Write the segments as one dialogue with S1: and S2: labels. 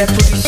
S1: la pollution.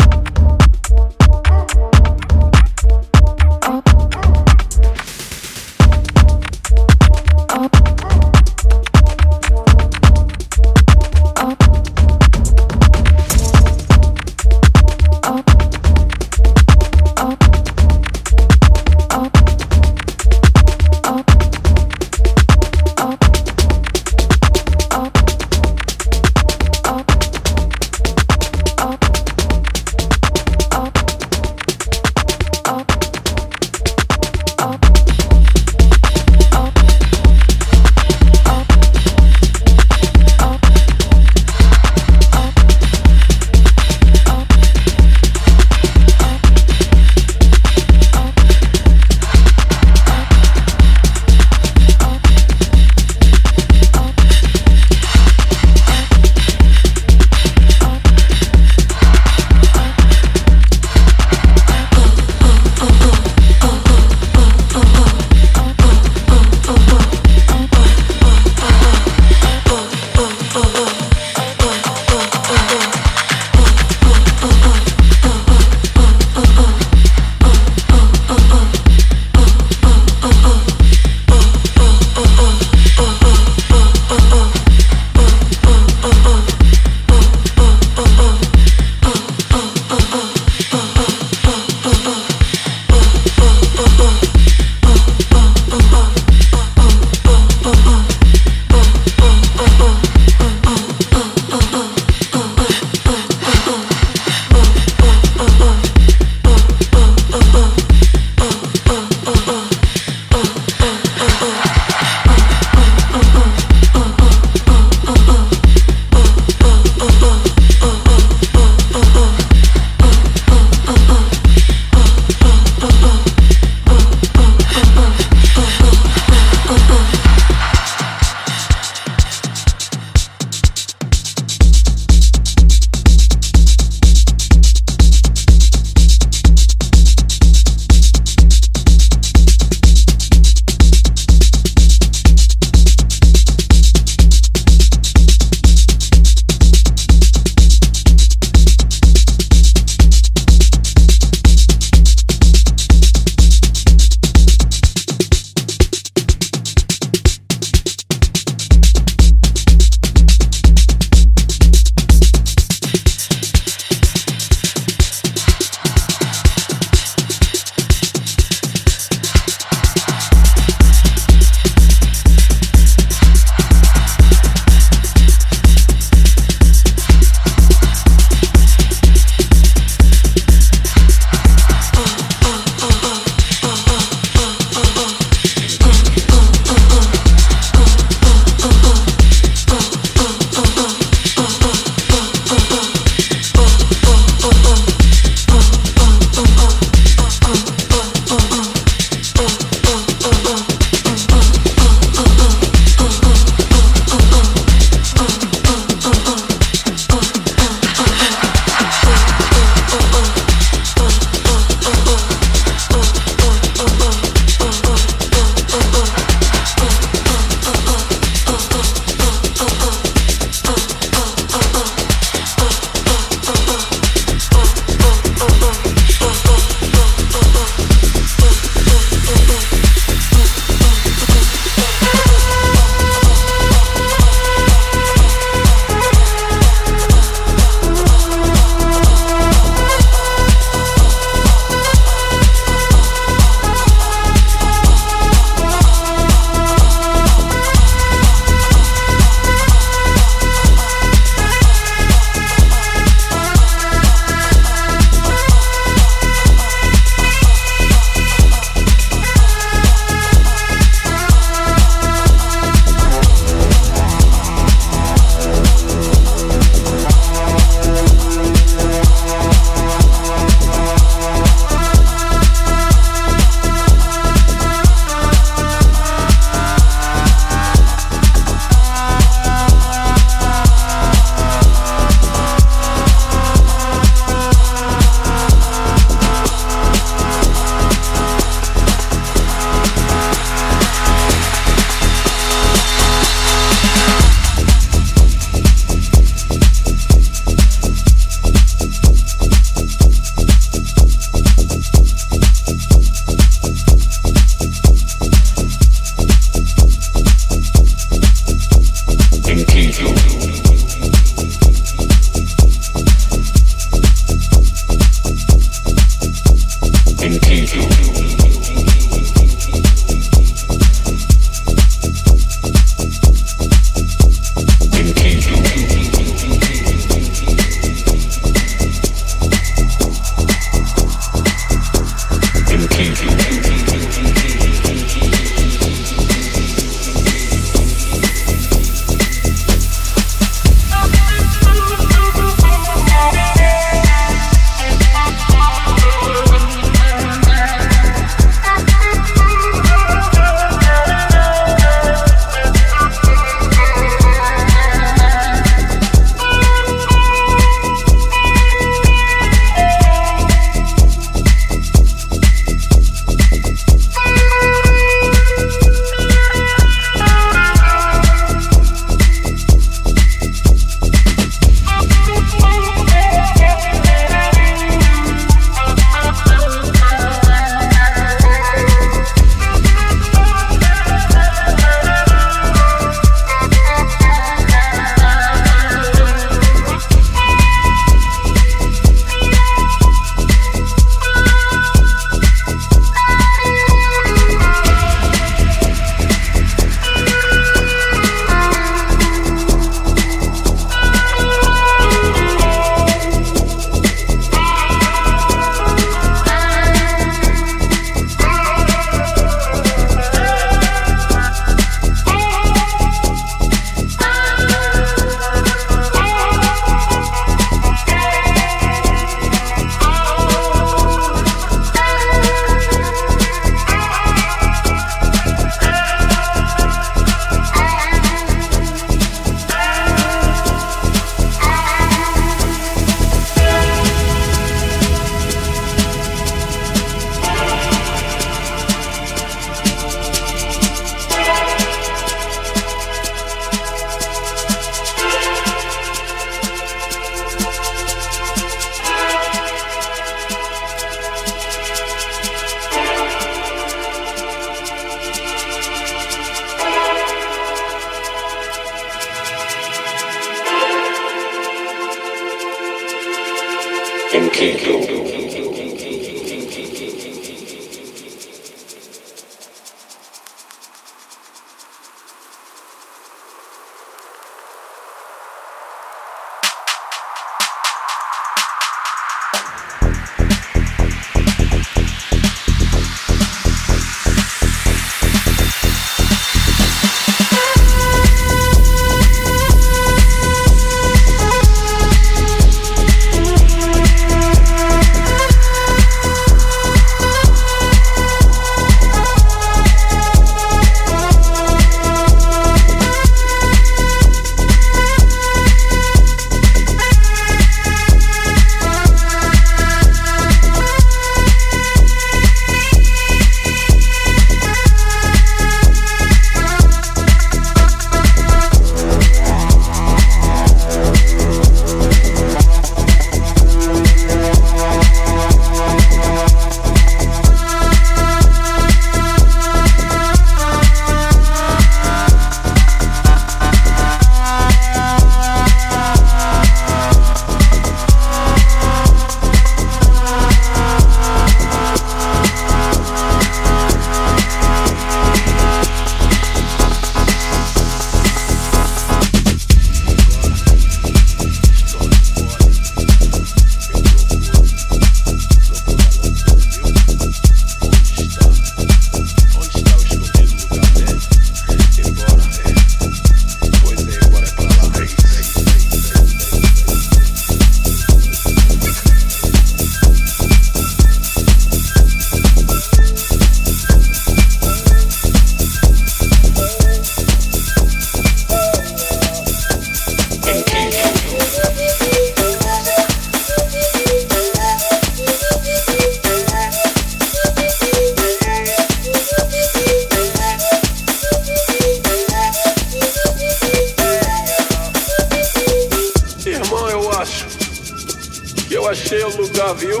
S2: lugar, viu?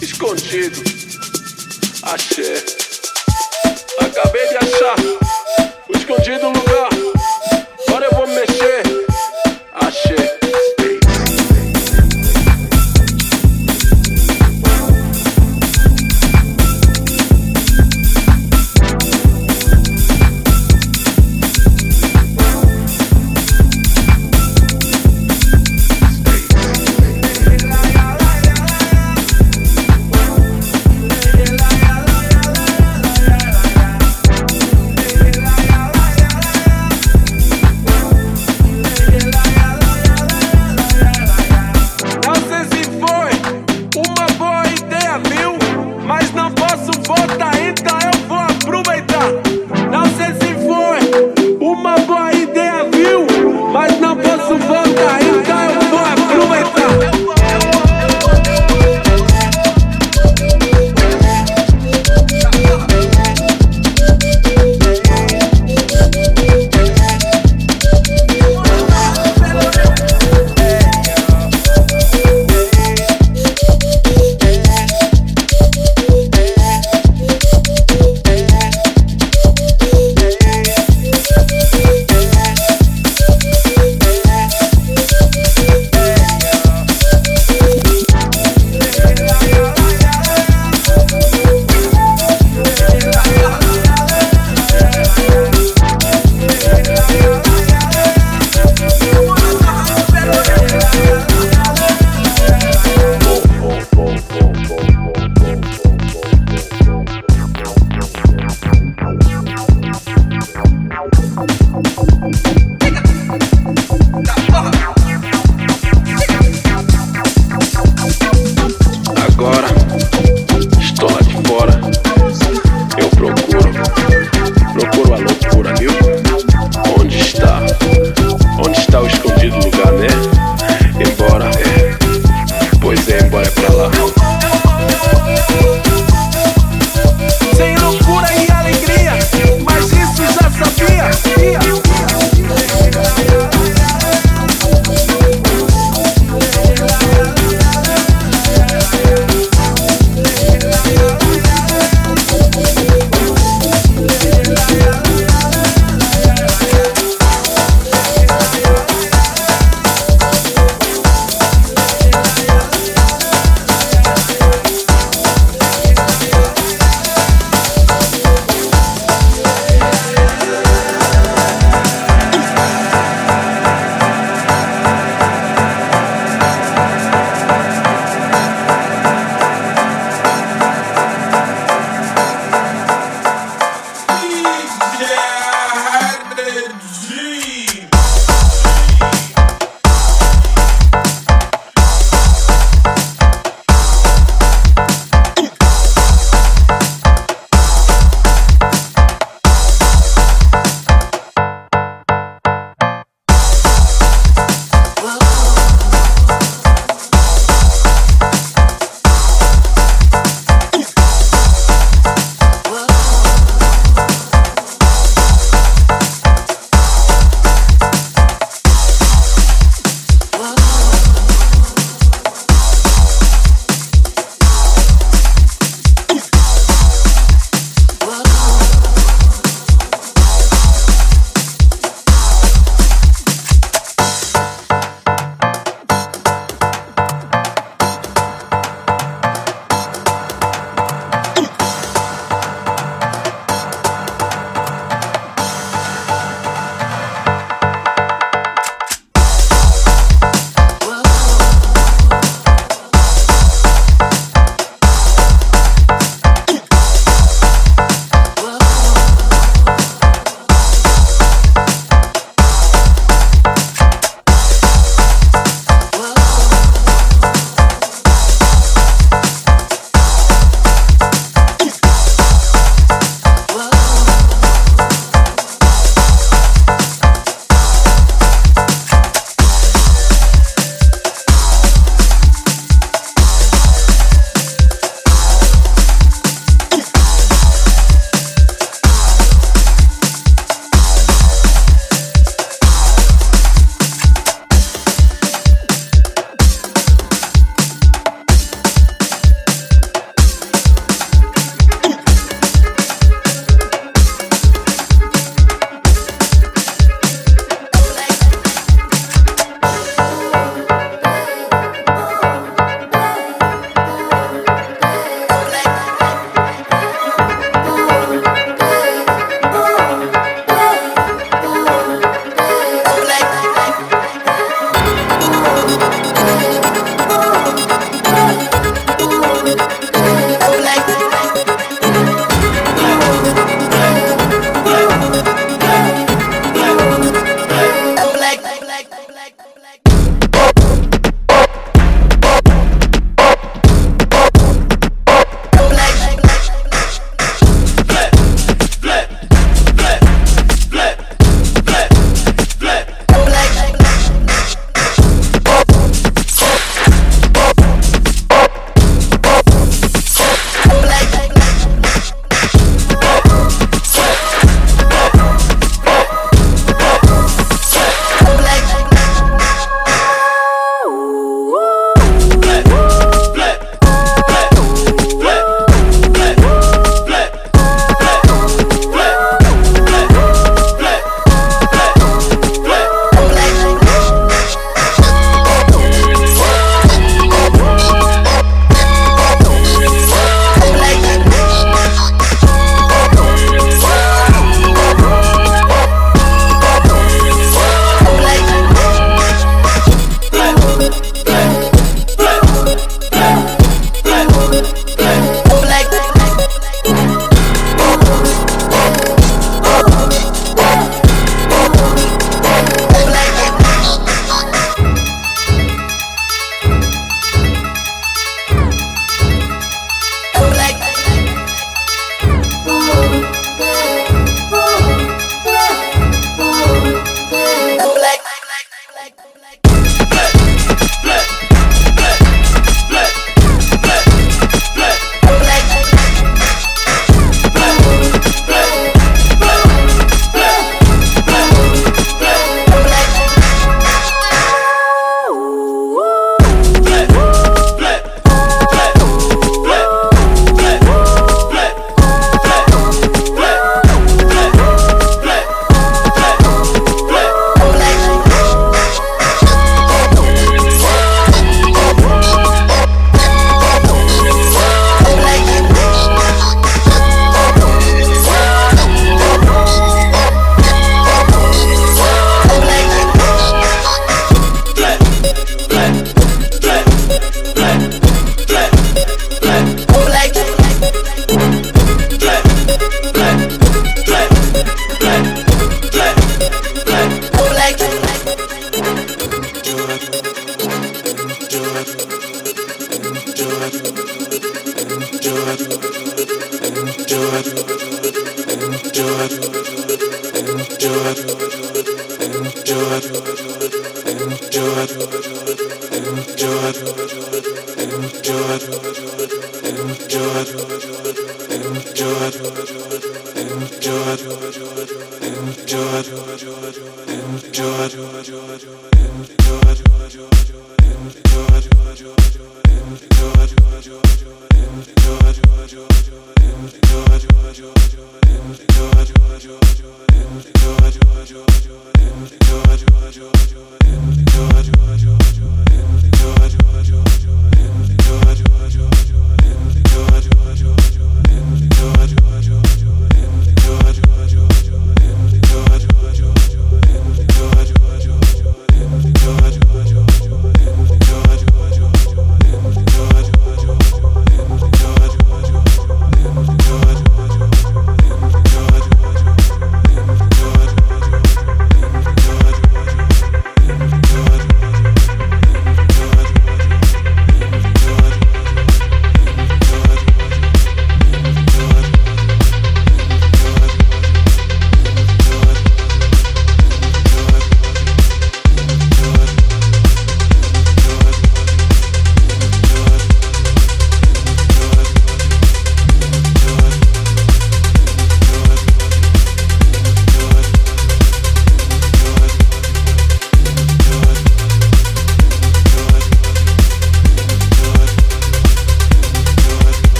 S2: Escondido. Axé. Acabei de achar o escondido lugar. Agora eu vou mexer.